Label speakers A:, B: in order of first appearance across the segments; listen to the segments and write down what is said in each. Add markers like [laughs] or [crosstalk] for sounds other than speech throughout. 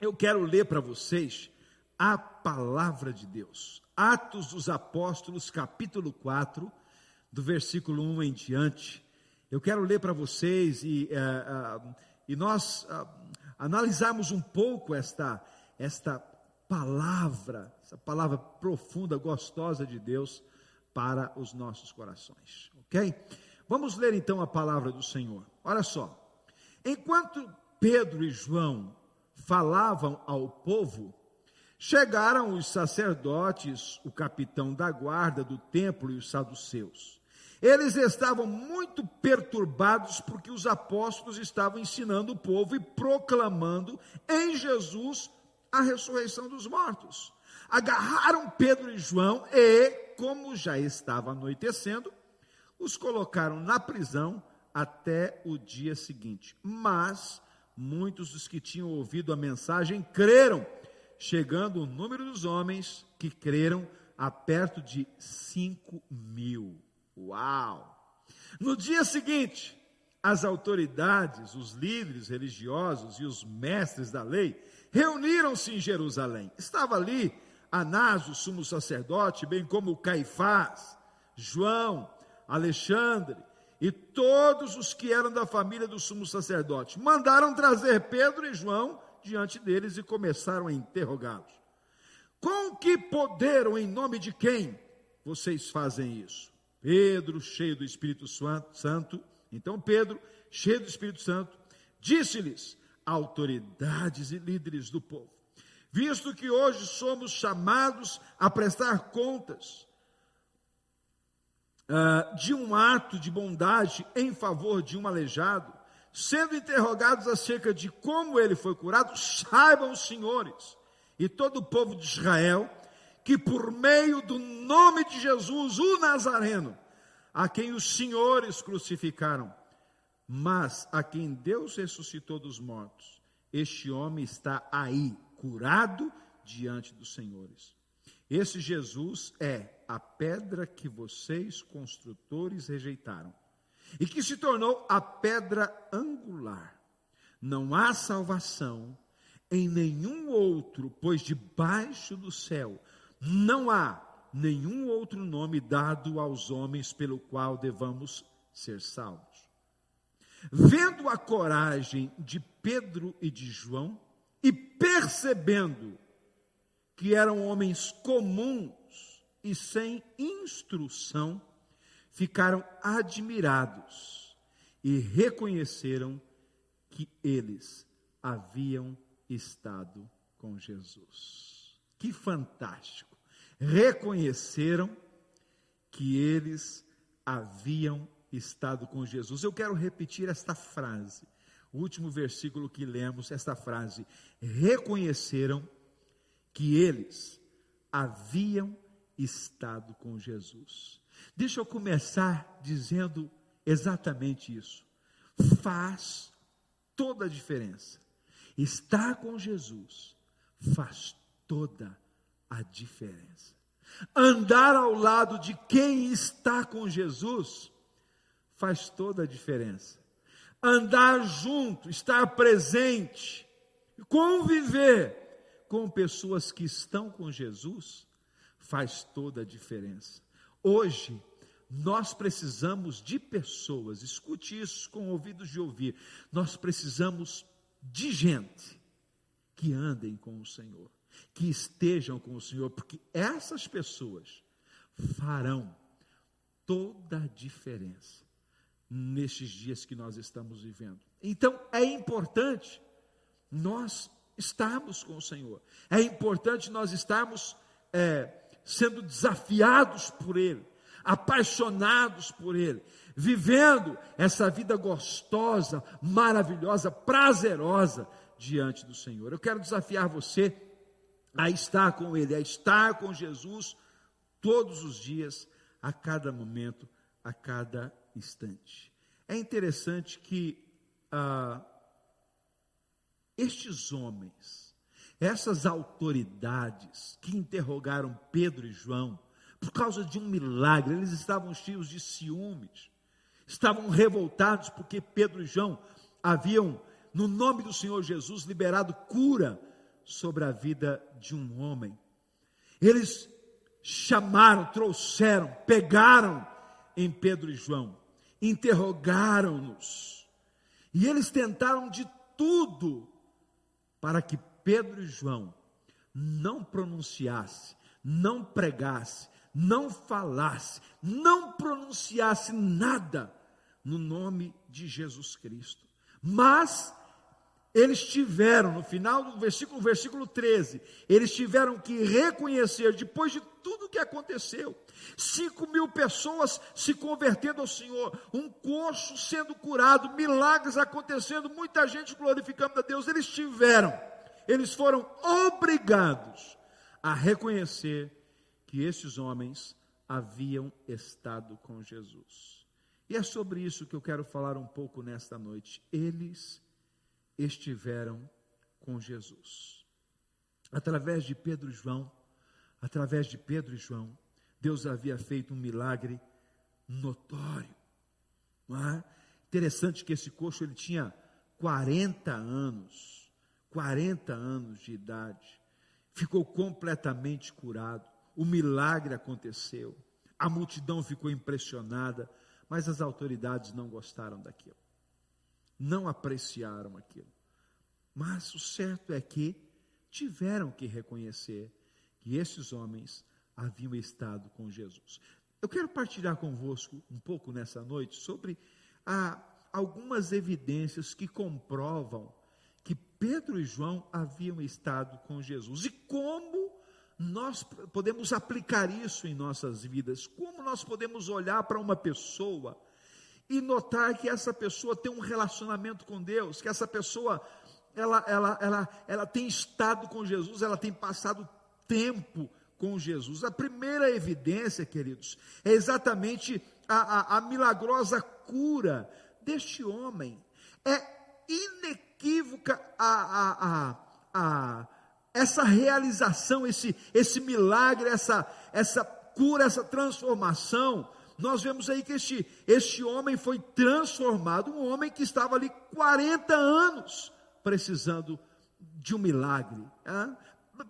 A: eu quero ler para vocês a palavra de Deus. Atos dos Apóstolos, capítulo 4, do versículo 1 em diante. Eu quero ler para vocês e, uh, uh, e nós uh, analisarmos um pouco esta, esta palavra, essa palavra profunda, gostosa de Deus para os nossos corações, ok? Vamos ler então a palavra do Senhor. Olha só. Enquanto Pedro e João falavam ao povo, chegaram os sacerdotes, o capitão da guarda do templo e os saduceus. Eles estavam muito perturbados porque os apóstolos estavam ensinando o povo e proclamando em Jesus a ressurreição dos mortos. Agarraram Pedro e João e, como já estava anoitecendo, os colocaram na prisão até o dia seguinte. Mas muitos dos que tinham ouvido a mensagem creram, chegando o número dos homens que creram a perto de cinco mil. Uau! No dia seguinte, as autoridades, os líderes religiosos e os mestres da lei reuniram-se em Jerusalém. Estava ali Anás, o sumo sacerdote, bem como Caifás, João, Alexandre e todos os que eram da família do sumo sacerdote. Mandaram trazer Pedro e João diante deles e começaram a interrogá-los. Com que poder ou em nome de quem vocês fazem isso? Pedro, cheio do Espírito Santo, então Pedro, cheio do Espírito Santo, disse-lhes: autoridades e líderes do povo, visto que hoje somos chamados a prestar contas uh, de um ato de bondade em favor de um aleijado, sendo interrogados acerca de como ele foi curado, saibam os senhores e todo o povo de Israel que por meio do nome de Jesus, o Nazareno, a quem os senhores crucificaram, mas a quem Deus ressuscitou dos mortos, este homem está aí, curado diante dos senhores. Esse Jesus é a pedra que vocês, construtores, rejeitaram, e que se tornou a pedra angular. Não há salvação em nenhum outro, pois debaixo do céu não há nenhum outro nome dado aos homens pelo qual devamos ser salvos. Vendo a coragem de Pedro e de João, e percebendo que eram homens comuns e sem instrução, ficaram admirados e reconheceram que eles haviam estado com Jesus. Que fantástico! Reconheceram que eles haviam estado com Jesus. Eu quero repetir esta frase, o último versículo que lemos, esta frase: reconheceram que eles haviam estado com Jesus. Deixa eu começar dizendo exatamente isso. Faz toda a diferença. Estar com Jesus faz toda a diferença. Andar ao lado de quem está com Jesus faz toda a diferença. Andar junto, estar presente, conviver com pessoas que estão com Jesus faz toda a diferença. Hoje, nós precisamos de pessoas, escute isso com ouvidos de ouvir, nós precisamos de gente que andem com o Senhor, que estejam com o Senhor, porque essas pessoas farão toda a diferença nestes dias que nós estamos vivendo. Então, é importante nós estarmos com o Senhor. É importante nós estarmos é, sendo desafiados por Ele, apaixonados por Ele, vivendo essa vida gostosa, maravilhosa, prazerosa diante do Senhor. Eu quero desafiar você a estar com Ele, a estar com Jesus todos os dias, a cada momento, a cada instante. É interessante que ah, estes homens, essas autoridades que interrogaram Pedro e João, por causa de um milagre, eles estavam cheios de ciúmes, estavam revoltados porque Pedro e João haviam, no nome do Senhor Jesus, liberado cura sobre a vida de um homem. Eles chamaram, trouxeram, pegaram em Pedro e João, interrogaram-nos. E eles tentaram de tudo para que Pedro e João não pronunciasse, não pregasse, não falasse, não pronunciasse nada no nome de Jesus Cristo. Mas eles tiveram, no final do versículo, versículo 13, eles tiveram que reconhecer, depois de tudo que aconteceu, cinco mil pessoas se convertendo ao Senhor, um coxo sendo curado, milagres acontecendo, muita gente glorificando a Deus, eles tiveram, eles foram obrigados a reconhecer que esses homens haviam estado com Jesus. E é sobre isso que eu quero falar um pouco nesta noite. Eles estiveram com Jesus. Através de Pedro e João, através de Pedro e João, Deus havia feito um milagre notório. É? Interessante que esse coxo ele tinha 40 anos, 40 anos de idade, ficou completamente curado. O milagre aconteceu. A multidão ficou impressionada, mas as autoridades não gostaram daquilo não apreciaram aquilo. Mas o certo é que tiveram que reconhecer que esses homens haviam estado com Jesus. Eu quero partilhar convosco um pouco nessa noite sobre ah, algumas evidências que comprovam que Pedro e João haviam estado com Jesus e como nós podemos aplicar isso em nossas vidas, como nós podemos olhar para uma pessoa e notar que essa pessoa tem um relacionamento com Deus, que essa pessoa ela, ela, ela, ela tem estado com Jesus, ela tem passado tempo com Jesus. A primeira evidência, queridos, é exatamente a, a, a milagrosa cura deste homem. É inequívoca a, a, a, essa realização, esse, esse milagre, essa, essa cura, essa transformação nós vemos aí que este, este homem foi transformado, um homem que estava ali 40 anos precisando de um milagre,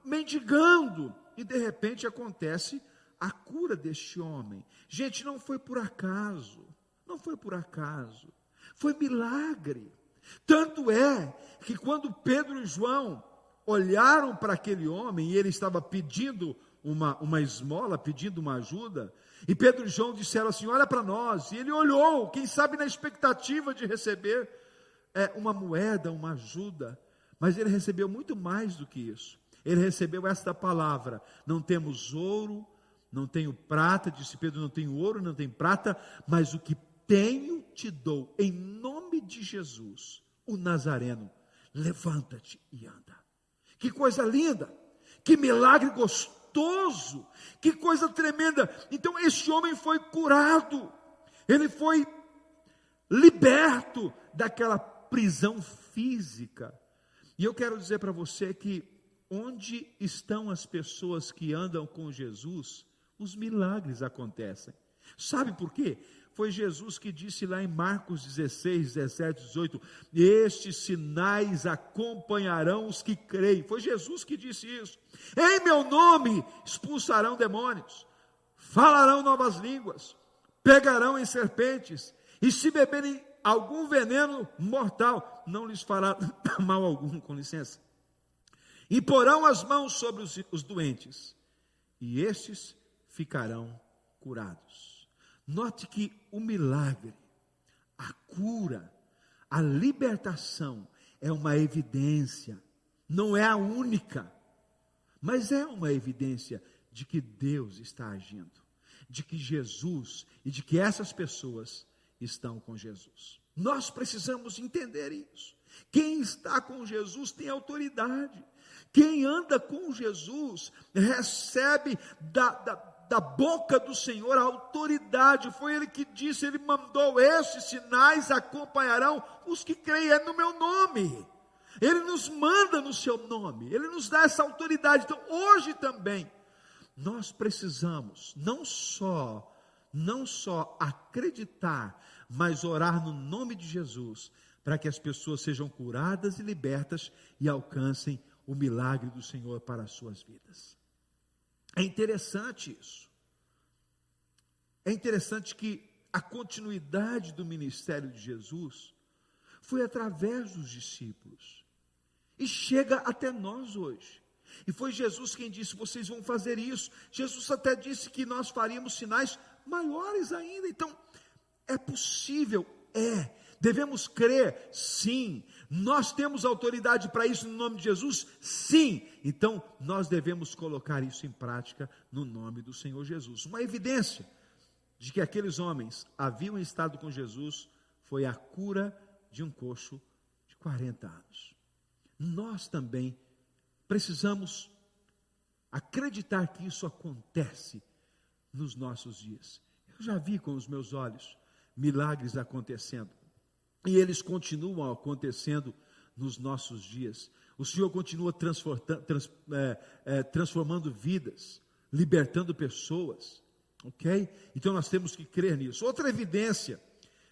A: mendigando, e de repente acontece a cura deste homem. Gente, não foi por acaso, não foi por acaso, foi milagre. Tanto é que quando Pedro e João olharam para aquele homem e ele estava pedindo uma, uma esmola, pedindo uma ajuda, e Pedro e João disseram assim: Olha para nós. E ele olhou, quem sabe na expectativa de receber é, uma moeda, uma ajuda. Mas ele recebeu muito mais do que isso. Ele recebeu esta palavra: Não temos ouro, não tenho prata, disse Pedro: Não tenho ouro, não tenho prata, mas o que tenho te dou, em nome de Jesus, o Nazareno. Levanta-te e anda. Que coisa linda, que milagre gostoso que coisa tremenda. Então, este homem foi curado, ele foi liberto daquela prisão física. E eu quero dizer para você que onde estão as pessoas que andam com Jesus, os milagres acontecem. Sabe por quê? Foi Jesus que disse lá em Marcos 16, 17, 18: Estes sinais acompanharão os que creem. Foi Jesus que disse isso. Em meu nome expulsarão demônios, falarão novas línguas, pegarão em serpentes, e se beberem algum veneno mortal, não lhes fará [coughs] mal algum, com licença. E porão as mãos sobre os, os doentes, e estes ficarão curados. Note que o milagre, a cura, a libertação é uma evidência, não é a única, mas é uma evidência de que Deus está agindo, de que Jesus e de que essas pessoas estão com Jesus. Nós precisamos entender isso. Quem está com Jesus tem autoridade. Quem anda com Jesus recebe da, da da boca do Senhor a autoridade, foi Ele que disse, Ele mandou esses sinais acompanharão os que creem é no meu nome. Ele nos manda no seu nome, Ele nos dá essa autoridade. Então, hoje também, nós precisamos não só, não só acreditar, mas orar no nome de Jesus, para que as pessoas sejam curadas e libertas e alcancem o milagre do Senhor para as suas vidas. É interessante isso. É interessante que a continuidade do ministério de Jesus foi através dos discípulos e chega até nós hoje. E foi Jesus quem disse: vocês vão fazer isso. Jesus até disse que nós faríamos sinais maiores ainda. Então, é possível? É. Devemos crer? Sim. Nós temos autoridade para isso no nome de Jesus? Sim. Então, nós devemos colocar isso em prática no nome do Senhor Jesus. Uma evidência de que aqueles homens haviam estado com Jesus foi a cura de um coxo de 40 anos. Nós também precisamos acreditar que isso acontece nos nossos dias. Eu já vi com os meus olhos milagres acontecendo. E eles continuam acontecendo nos nossos dias. O Senhor continua é, é, transformando vidas, libertando pessoas. Ok? Então nós temos que crer nisso. Outra evidência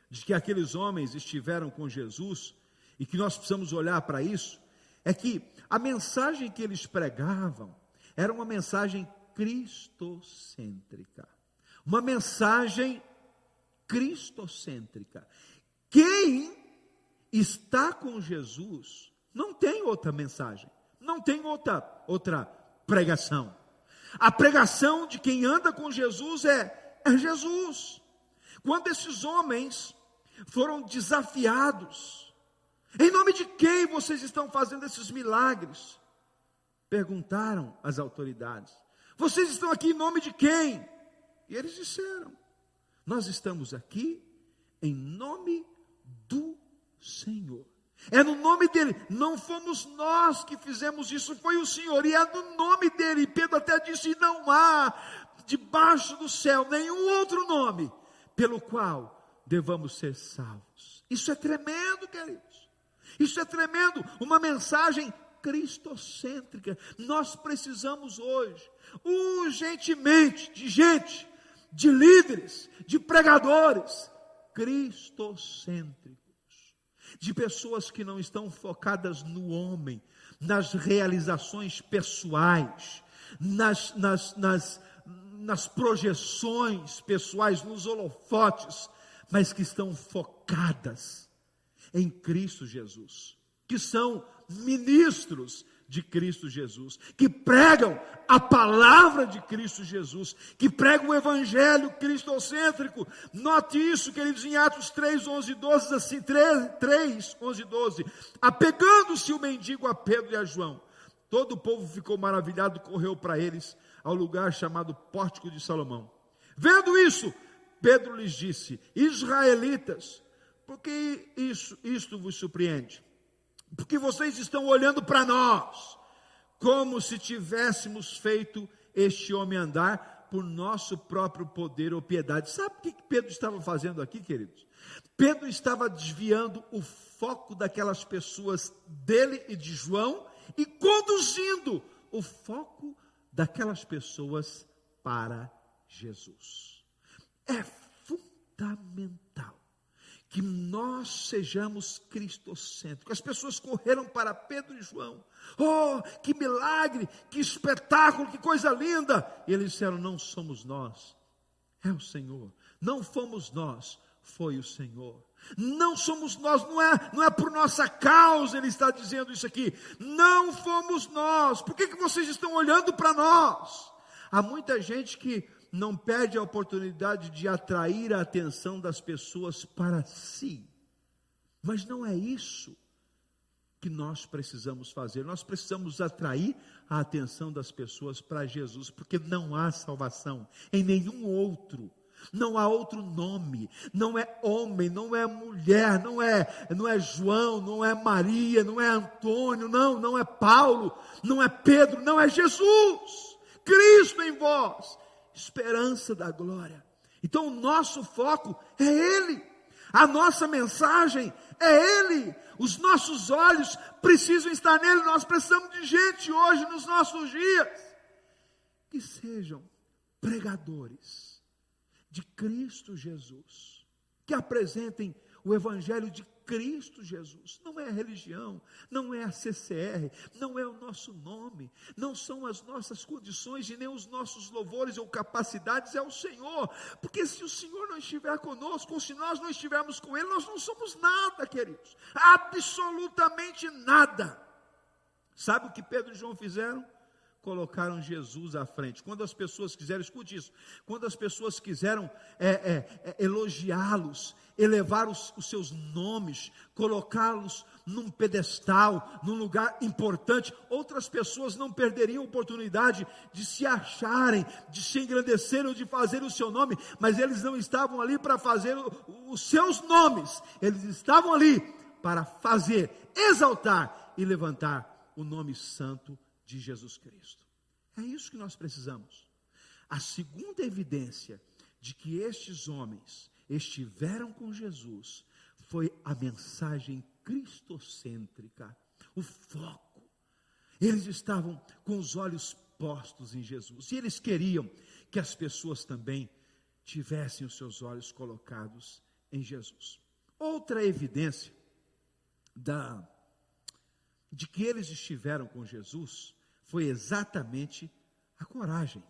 A: de que aqueles homens estiveram com Jesus e que nós precisamos olhar para isso é que a mensagem que eles pregavam era uma mensagem cristocêntrica. Uma mensagem cristocêntrica. Quem está com Jesus não tem outra mensagem, não tem outra outra pregação. A pregação de quem anda com Jesus é, é Jesus. Quando esses homens foram desafiados, em nome de quem vocês estão fazendo esses milagres? Perguntaram as autoridades. Vocês estão aqui em nome de quem? E eles disseram: Nós estamos aqui em nome do Senhor. É no nome dele, não fomos nós que fizemos isso, foi o Senhor, e é no nome dele. Pedro até disse: não há debaixo do céu nenhum outro nome pelo qual devamos ser salvos. Isso é tremendo, queridos. Isso é tremendo, uma mensagem cristocêntrica. Nós precisamos hoje, urgentemente, de gente, de líderes, de pregadores cristocêntricos de pessoas que não estão focadas no homem, nas realizações pessoais, nas, nas, nas, nas projeções pessoais, nos holofotes, mas que estão focadas em Cristo Jesus, que são ministros de Cristo Jesus, que pregam a palavra de Cristo Jesus, que pregam o evangelho cristocêntrico. Note isso, queridos, em Atos 3, 11 12, assim, 3, 3 11 12. Apegando-se o mendigo a Pedro e a João, todo o povo ficou maravilhado, correu para eles ao lugar chamado Pórtico de Salomão. Vendo isso, Pedro lhes disse: Israelitas, por que isso, isto vos surpreende? Porque vocês estão olhando para nós, como se tivéssemos feito este homem andar por nosso próprio poder ou piedade. Sabe o que Pedro estava fazendo aqui, queridos? Pedro estava desviando o foco daquelas pessoas dele e de João e conduzindo o foco daquelas pessoas para Jesus. É fundamental que nós sejamos cristocêntricos. As pessoas correram para Pedro e João. Oh, que milagre, que espetáculo, que coisa linda! E eles disseram: Não somos nós, é o Senhor. Não fomos nós, foi o Senhor. Não somos nós, não é, não é por nossa causa, ele está dizendo isso aqui. Não fomos nós. Por que, que vocês estão olhando para nós? Há muita gente que não perde a oportunidade de atrair a atenção das pessoas para si. Mas não é isso que nós precisamos fazer. Nós precisamos atrair a atenção das pessoas para Jesus, porque não há salvação em nenhum outro. Não há outro nome, não é homem, não é mulher, não é, não é João, não é Maria, não é Antônio, não, não é Paulo, não é Pedro, não é Jesus. Cristo em vós, esperança da glória. Então o nosso foco é Ele, a nossa mensagem é Ele, os nossos olhos precisam estar nele. Nós precisamos de gente hoje nos nossos dias que sejam pregadores de Cristo Jesus, que apresentem o Evangelho de Cristo Jesus, não é a religião, não é a CCR, não é o nosso nome, não são as nossas condições e nem os nossos louvores ou capacidades, é o Senhor, porque se o Senhor não estiver conosco, se nós não estivermos com Ele, nós não somos nada, queridos, absolutamente nada. Sabe o que Pedro e João fizeram? Colocaram Jesus à frente. Quando as pessoas quiseram, escute isso, quando as pessoas quiseram é, é, é, elogiá-los, elevar os, os seus nomes, colocá-los num pedestal, num lugar importante, outras pessoas não perderiam a oportunidade de se acharem, de se engrandecerem de fazer o seu nome, mas eles não estavam ali para fazer o, os seus nomes, eles estavam ali para fazer, exaltar e levantar o nome santo de Jesus Cristo. É isso que nós precisamos. A segunda evidência de que estes homens estiveram com Jesus foi a mensagem cristocêntrica, o foco. Eles estavam com os olhos postos em Jesus e eles queriam que as pessoas também tivessem os seus olhos colocados em Jesus. Outra evidência da de que eles estiveram com Jesus foi exatamente a coragem.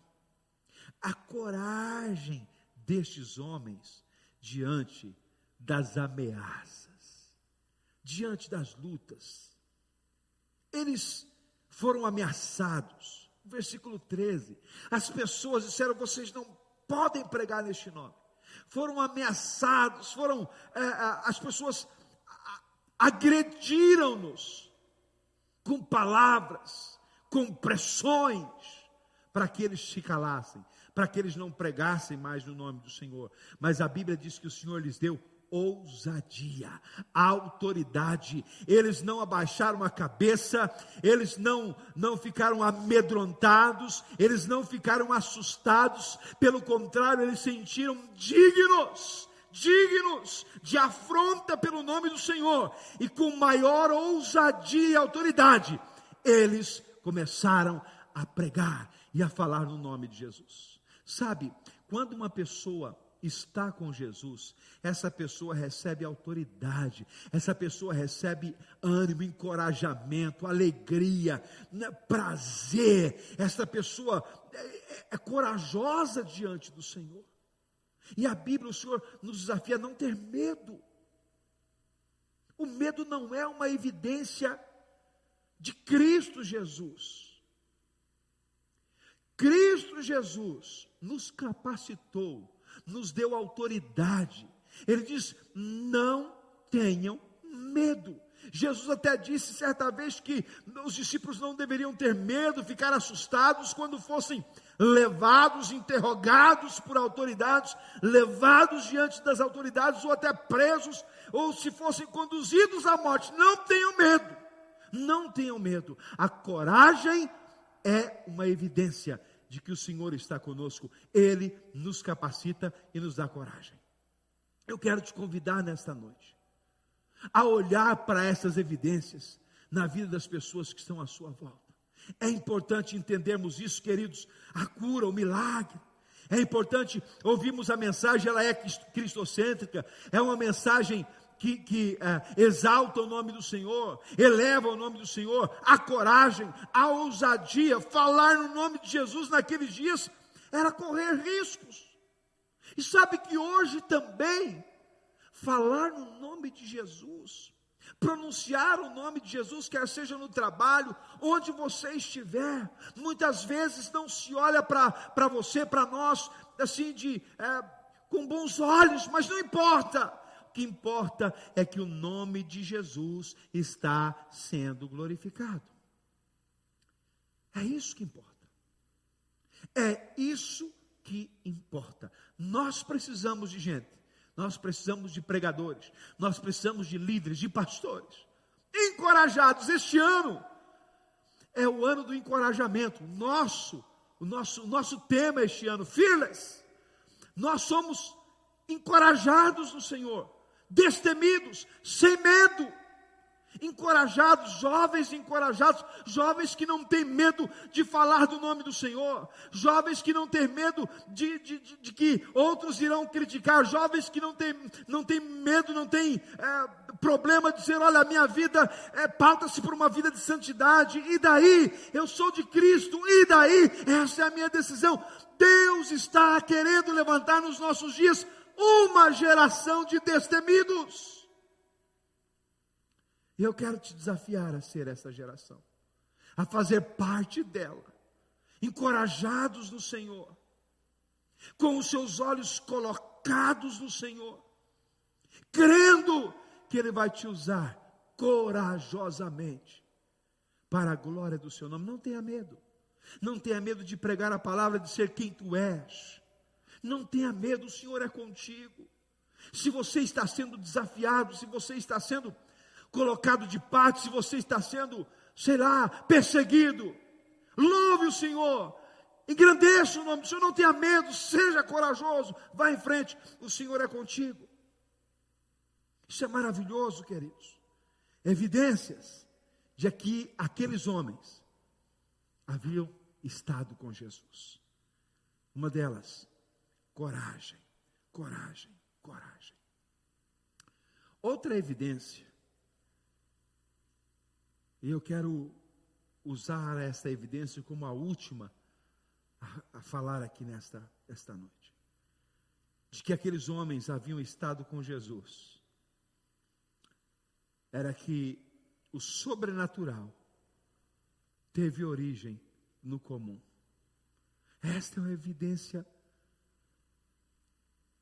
A: A coragem destes homens diante das ameaças, diante das lutas. Eles foram ameaçados. Versículo 13. As pessoas disseram: vocês não podem pregar neste nome. Foram ameaçados, foram. É, as pessoas agrediram-nos com palavras com pressões, para que eles se calassem, para que eles não pregassem mais no nome do Senhor. Mas a Bíblia diz que o Senhor lhes deu ousadia, autoridade. Eles não abaixaram a cabeça, eles não não ficaram amedrontados, eles não ficaram assustados, pelo contrário, eles sentiram dignos, dignos de afronta pelo nome do Senhor, e com maior ousadia e autoridade, eles começaram a pregar e a falar no nome de Jesus. Sabe, quando uma pessoa está com Jesus, essa pessoa recebe autoridade, essa pessoa recebe ânimo, encorajamento, alegria, né, prazer, essa pessoa é, é, é corajosa diante do Senhor. E a Bíblia, o Senhor nos desafia a não ter medo. O medo não é uma evidência de Cristo Jesus. Cristo Jesus nos capacitou, nos deu autoridade. Ele diz: não tenham medo. Jesus até disse certa vez que os discípulos não deveriam ter medo, ficar assustados quando fossem levados, interrogados por autoridades, levados diante das autoridades ou até presos, ou se fossem conduzidos à morte. Não tenham medo. Não tenham medo. A coragem é uma evidência de que o Senhor está conosco. Ele nos capacita e nos dá coragem. Eu quero te convidar nesta noite a olhar para essas evidências na vida das pessoas que estão à sua volta. É importante entendermos isso, queridos. A cura, o milagre. É importante ouvirmos a mensagem, ela é cristocêntrica, é uma mensagem que, que é, exalta o nome do Senhor, eleva o nome do Senhor, a coragem, a ousadia, falar no nome de Jesus naqueles dias era correr riscos. E sabe que hoje também, falar no nome de Jesus, pronunciar o nome de Jesus, quer seja no trabalho, onde você estiver, muitas vezes não se olha para você, para nós, assim, de, é, com bons olhos, mas não importa que importa é que o nome de Jesus está sendo glorificado. É isso que importa. É isso que importa. Nós precisamos de gente, nós precisamos de pregadores, nós precisamos de líderes, de pastores, encorajados. Este ano é o ano do encorajamento. Nosso, o nosso, o nosso tema este ano, fearless. Nós somos encorajados no Senhor destemidos, sem medo. encorajados, jovens encorajados, jovens que não têm medo de falar do nome do Senhor, jovens que não têm medo de, de, de, de que outros irão criticar, jovens que não têm, não têm medo, não têm é, problema de dizer: olha, a minha vida é, pauta-se por uma vida de santidade, e daí? Eu sou de Cristo, e daí? Essa é a minha decisão. Deus está querendo levantar nos nossos dias uma geração de destemidos. E eu quero te desafiar a ser essa geração, a fazer parte dela, encorajados no Senhor, com os seus olhos colocados no Senhor, crendo que Ele vai te usar corajosamente para a glória do Seu nome. Não tenha medo, não tenha medo de pregar a palavra, de ser quem tu és. Não tenha medo, o Senhor é contigo. Se você está sendo desafiado, se você está sendo colocado de parte, se você está sendo, sei lá, perseguido. Louve o Senhor, engrandeça o nome do Senhor, não tenha medo, seja corajoso, vá em frente, o Senhor é contigo. Isso é maravilhoso, queridos. Evidências de que aqueles homens haviam estado com Jesus. Uma delas, coragem, coragem, coragem. Outra evidência e eu quero usar essa evidência como a última a, a falar aqui nesta esta noite. De que aqueles homens haviam estado com Jesus. Era que o sobrenatural teve origem no comum. Esta é uma evidência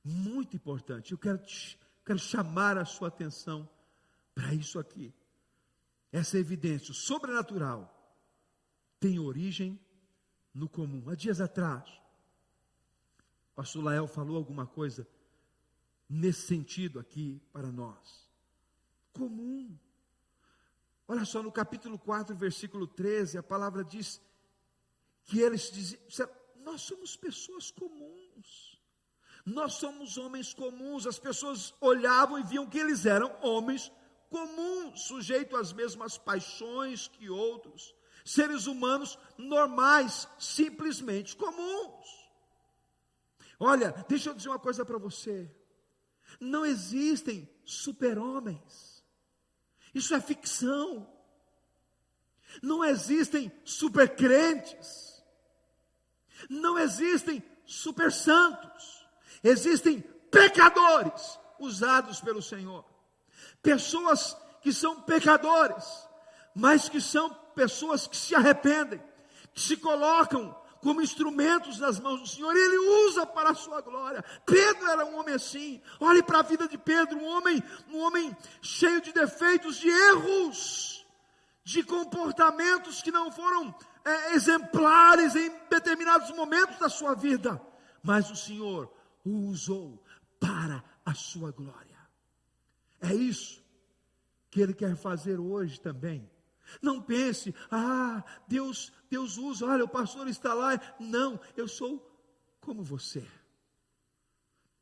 A: muito importante. Eu quero, te, quero chamar a sua atenção para isso aqui. Essa evidência sobrenatural tem origem no comum. Há dias atrás, o pastor Lael falou alguma coisa nesse sentido aqui para nós. Comum. Olha só, no capítulo 4, versículo 13, a palavra diz que eles diziam: Nós somos pessoas comuns. Nós somos homens comuns. As pessoas olhavam e viam que eles eram homens comuns comum, sujeito às mesmas paixões que outros, seres humanos normais, simplesmente comuns. Olha, deixa eu dizer uma coisa para você: não existem super-homens, isso é ficção. Não existem super-crentes, não existem super-santos, existem pecadores usados pelo Senhor pessoas que são pecadores, mas que são pessoas que se arrependem, que se colocam como instrumentos nas mãos do Senhor, e Ele usa para a sua glória. Pedro era um homem assim. Olhe para a vida de Pedro, um homem, um homem cheio de defeitos, de erros, de comportamentos que não foram é, exemplares em determinados momentos da sua vida, mas o Senhor o usou para a sua glória. É isso que ele quer fazer hoje também. Não pense, ah, Deus, Deus usa, olha, o pastor está lá. Não, eu sou como você.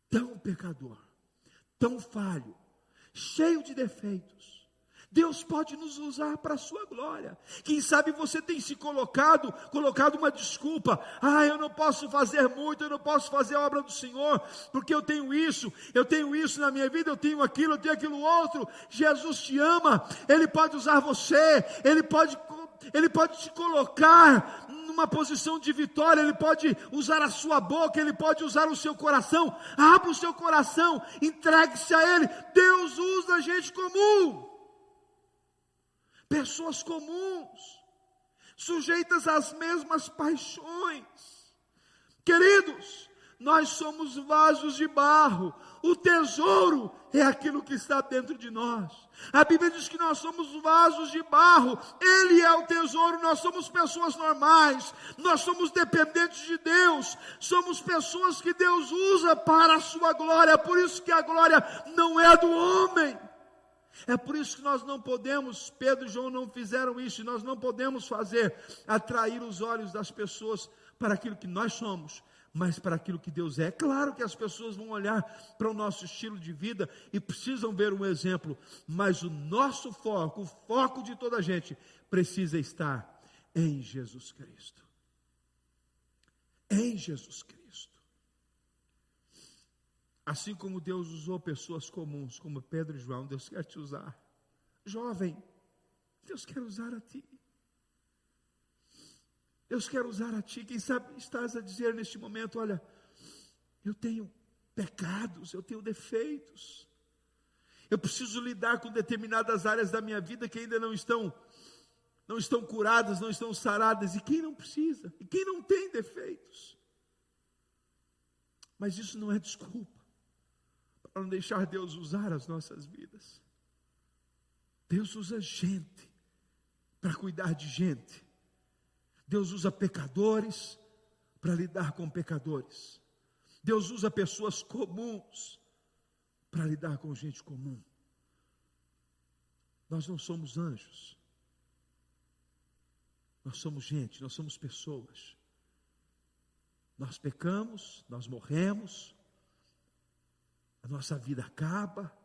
A: Tão pecador, tão falho, cheio de defeitos Deus pode nos usar para a sua glória. Quem sabe você tem se colocado, colocado uma desculpa. Ah, eu não posso fazer muito, eu não posso fazer a obra do Senhor, porque eu tenho isso, eu tenho isso na minha vida, eu tenho aquilo, eu tenho aquilo outro. Jesus te ama, Ele pode usar você, Ele pode, Ele pode te colocar numa posição de vitória, Ele pode usar a sua boca, Ele pode usar o seu coração. Abra o seu coração, entregue-se a Ele. Deus usa gente comum pessoas comuns, sujeitas às mesmas paixões. Queridos, nós somos vasos de barro, o tesouro é aquilo que está dentro de nós. A Bíblia diz que nós somos vasos de barro, Ele é o tesouro, nós somos pessoas normais, nós somos dependentes de Deus, somos pessoas que Deus usa para a Sua glória, por isso que a glória não é do homem. É por isso que nós não podemos, Pedro e João não fizeram isso, nós não podemos fazer atrair os olhos das pessoas para aquilo que nós somos, mas para aquilo que Deus é. É claro que as pessoas vão olhar para o nosso estilo de vida e precisam ver um exemplo, mas o nosso foco, o foco de toda a gente, precisa estar em Jesus Cristo. Em Jesus Cristo. Assim como Deus usou pessoas comuns, como Pedro e João, Deus quer te usar. Jovem, Deus quer usar a ti. Deus quer usar a ti. Quem sabe estás a dizer neste momento: olha, eu tenho pecados, eu tenho defeitos. Eu preciso lidar com determinadas áreas da minha vida que ainda não estão não estão curadas, não estão saradas. E quem não precisa? E quem não tem defeitos? Mas isso não é desculpa para não deixar Deus usar as nossas vidas. Deus usa gente para cuidar de gente. Deus usa pecadores para lidar com pecadores. Deus usa pessoas comuns para lidar com gente comum. Nós não somos anjos. Nós somos gente, nós somos pessoas. Nós pecamos, nós morremos, a nossa vida acaba,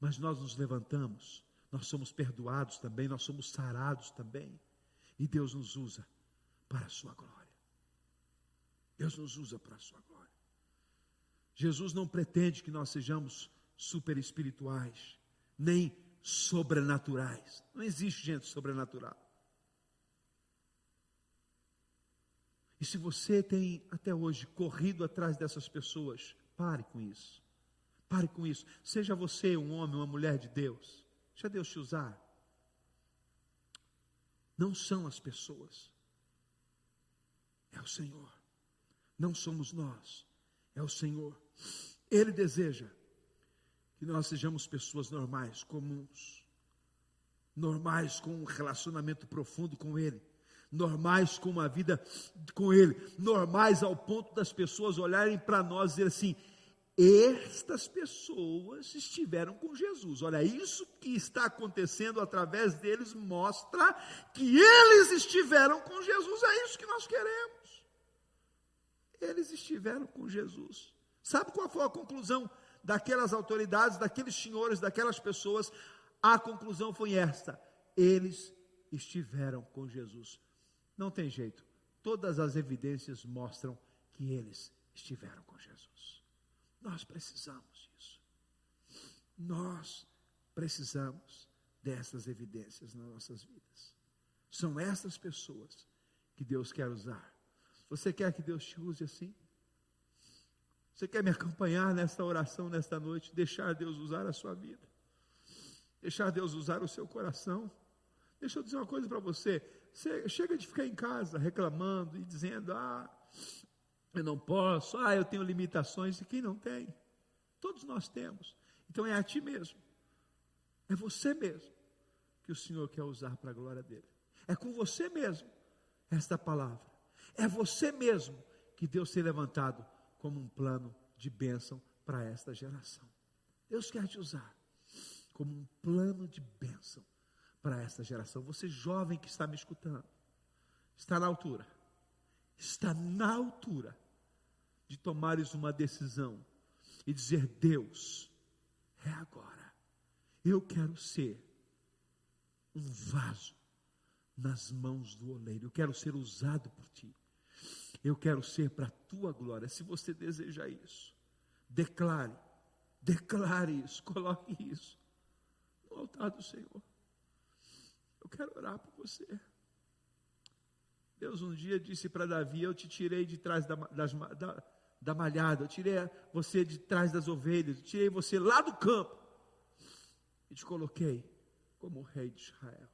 A: mas nós nos levantamos, nós somos perdoados também, nós somos sarados também. E Deus nos usa para a sua glória. Deus nos usa para a sua glória. Jesus não pretende que nós sejamos super espirituais, nem sobrenaturais. Não existe gente sobrenatural. E se você tem até hoje corrido atrás dessas pessoas, pare com isso. Pare com isso. Seja você um homem, uma mulher de Deus. Deixa Deus te usar não são as pessoas, é o Senhor. Não somos nós, é o Senhor. Ele deseja que nós sejamos pessoas normais, comuns, normais com um relacionamento profundo com Ele, normais com uma vida com Ele, normais ao ponto das pessoas olharem para nós e dizer assim: estas pessoas estiveram com Jesus. Olha, isso que está acontecendo através deles mostra que eles estiveram com Jesus. É isso que nós queremos. Eles estiveram com Jesus. Sabe qual foi a conclusão daquelas autoridades, daqueles senhores, daquelas pessoas? A conclusão foi esta: eles estiveram com Jesus. Não tem jeito. Todas as evidências mostram que eles estiveram com Jesus. Nós precisamos disso. Nós precisamos dessas evidências nas nossas vidas. São essas pessoas que Deus quer usar. Você quer que Deus te use assim? Você quer me acompanhar nessa oração nesta noite? Deixar Deus usar a sua vida? Deixar Deus usar o seu coração? Deixa eu dizer uma coisa para você. Chega de ficar em casa reclamando e dizendo: Ah, eu não posso, ah, eu tenho limitações, e quem não tem? Todos nós temos. Então é a ti mesmo, é você mesmo que o Senhor quer usar para a glória dele. É com você mesmo esta palavra. É você mesmo que Deus tem levantado como um plano de bênção para esta geração. Deus quer te usar como um plano de bênção para esta geração. Você jovem que está me escutando, está na altura, está na altura de tomares uma decisão e dizer: Deus, é agora. Eu quero ser um vaso nas mãos do oleiro. Eu quero ser usado por ti. Eu quero ser para a tua glória. Se você deseja isso, declare, declare isso, [laughs] coloque isso no altar do Senhor. Eu quero orar por você. Deus um dia disse para Davi: Eu te tirei de trás da, das, da, da malhada, eu tirei você de trás das ovelhas, eu tirei você lá do campo e te coloquei como rei de Israel.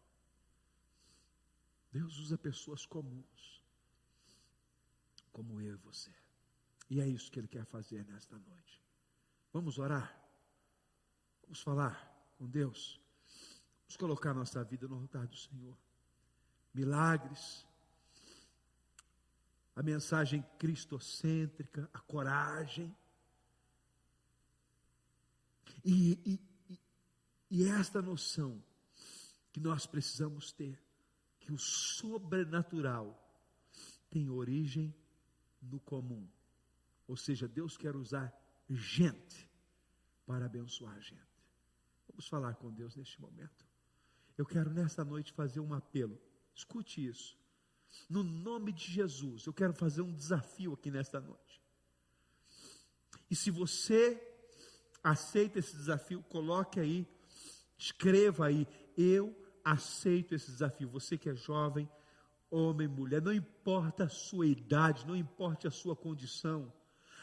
A: Deus usa pessoas comuns, como eu e você. E é isso que Ele quer fazer nesta noite. Vamos orar? Vamos falar com Deus? Vamos colocar nossa vida no altar do Senhor. Milagres, a mensagem cristocêntrica, a coragem. E, e, e, esta noção que nós precisamos ter, que o sobrenatural tem origem no comum. Ou seja, Deus quer usar gente para abençoar a gente. Vamos falar com Deus neste momento. Eu quero nessa noite fazer um apelo. Escute isso. No nome de Jesus, eu quero fazer um desafio aqui nesta noite. E se você aceita esse desafio, coloque aí, escreva aí, eu aceito esse desafio. Você que é jovem, homem, mulher, não importa a sua idade, não importa a sua condição.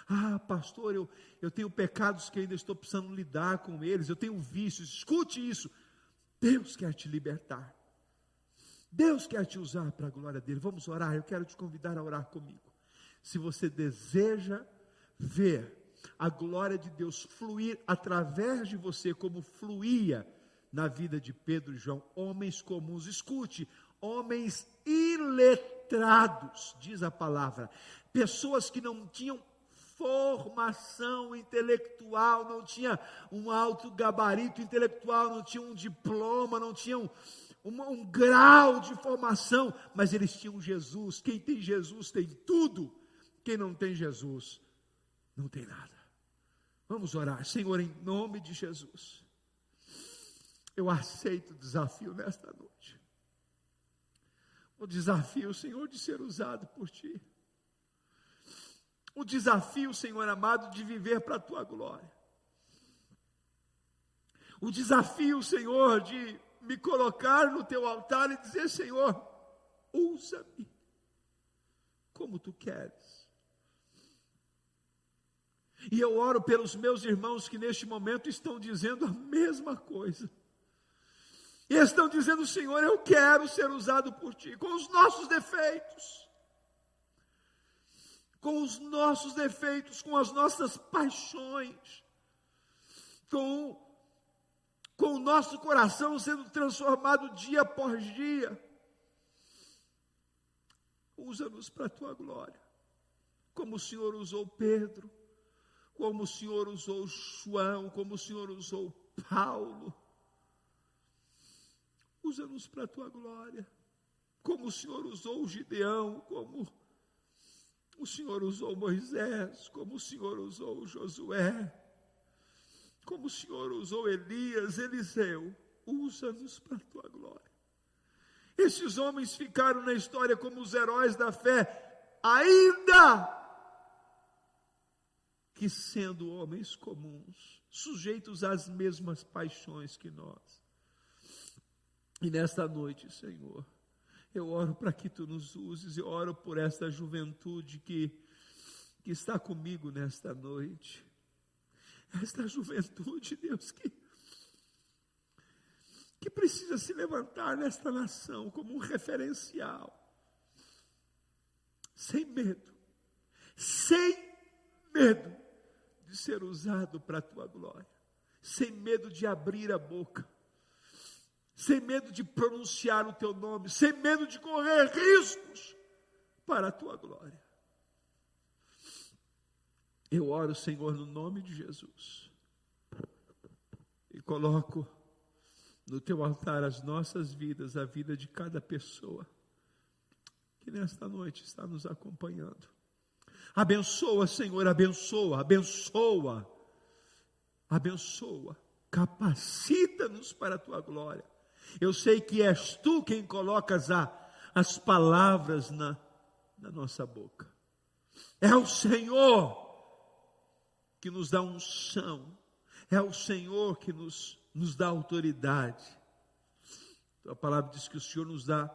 A: Ah, pastor, eu, eu tenho pecados que ainda estou precisando lidar com eles, eu tenho vícios. Escute isso. Deus quer te libertar. Deus quer te usar para a glória dele. Vamos orar. Eu quero te convidar a orar comigo. Se você deseja ver a glória de Deus fluir através de você, como fluía na vida de Pedro e João, homens comuns, escute, homens iletrados, diz a palavra, pessoas que não tinham formação intelectual, não tinha um alto gabarito intelectual, não tinha um diploma, não tinham um, um, grau de formação, mas eles tinham Jesus. Quem tem Jesus tem tudo. Quem não tem Jesus não tem nada. Vamos orar, Senhor, em nome de Jesus. Eu aceito o desafio nesta noite. O desafio, Senhor, de ser usado por Ti. O desafio, Senhor amado, de viver para a Tua glória. O desafio, Senhor, de me colocar no Teu altar e dizer: Senhor, usa-me como Tu queres. E eu oro pelos meus irmãos que neste momento estão dizendo a mesma coisa. E estão dizendo, Senhor, eu quero ser usado por Ti, com os nossos defeitos, com os nossos defeitos, com as nossas paixões, com, com o nosso coração sendo transformado dia após dia. Usa-nos para a Tua glória, como o Senhor usou Pedro, como o Senhor usou João, como o Senhor usou Paulo Usa-nos para a tua glória. Como o Senhor usou Gideão, como o Senhor usou Moisés, como o Senhor usou Josué, como o Senhor usou Elias, Eliseu. Usa-nos para a tua glória. Esses homens ficaram na história como os heróis da fé, ainda que sendo homens comuns, sujeitos às mesmas paixões que nós. E nesta noite, Senhor, eu oro para que tu nos uses, eu oro por esta juventude que, que está comigo nesta noite. Esta juventude, Deus, que, que precisa se levantar nesta nação como um referencial, sem medo, sem medo de ser usado para a tua glória, sem medo de abrir a boca sem medo de pronunciar o teu nome, sem medo de correr riscos para a tua glória. Eu oro, Senhor, no nome de Jesus, e coloco no teu altar as nossas vidas, a vida de cada pessoa que nesta noite está nos acompanhando. Abençoa, Senhor, abençoa, abençoa, abençoa, capacita-nos para a tua glória eu sei que és tu quem colocas a, as palavras na, na nossa boca. É o Senhor que nos dá unção. É o Senhor que nos, nos dá autoridade. A palavra diz que o Senhor nos dá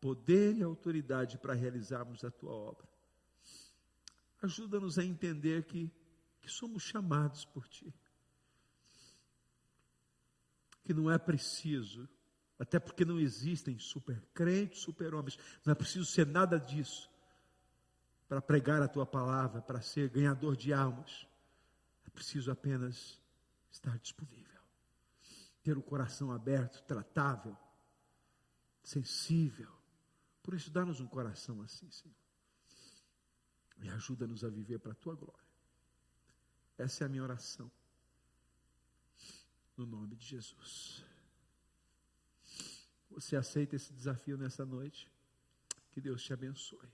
A: poder e autoridade para realizarmos a tua obra. Ajuda-nos a entender que, que somos chamados por ti que não é preciso, até porque não existem super crentes, super homens, não é preciso ser nada disso para pregar a tua palavra, para ser ganhador de almas. É preciso apenas estar disponível, ter o coração aberto, tratável, sensível. Por isso, dá-nos um coração assim, Senhor. E ajuda-nos a viver para a tua glória. Essa é a minha oração no nome de Jesus. Você aceita esse desafio nessa noite? Que Deus te abençoe.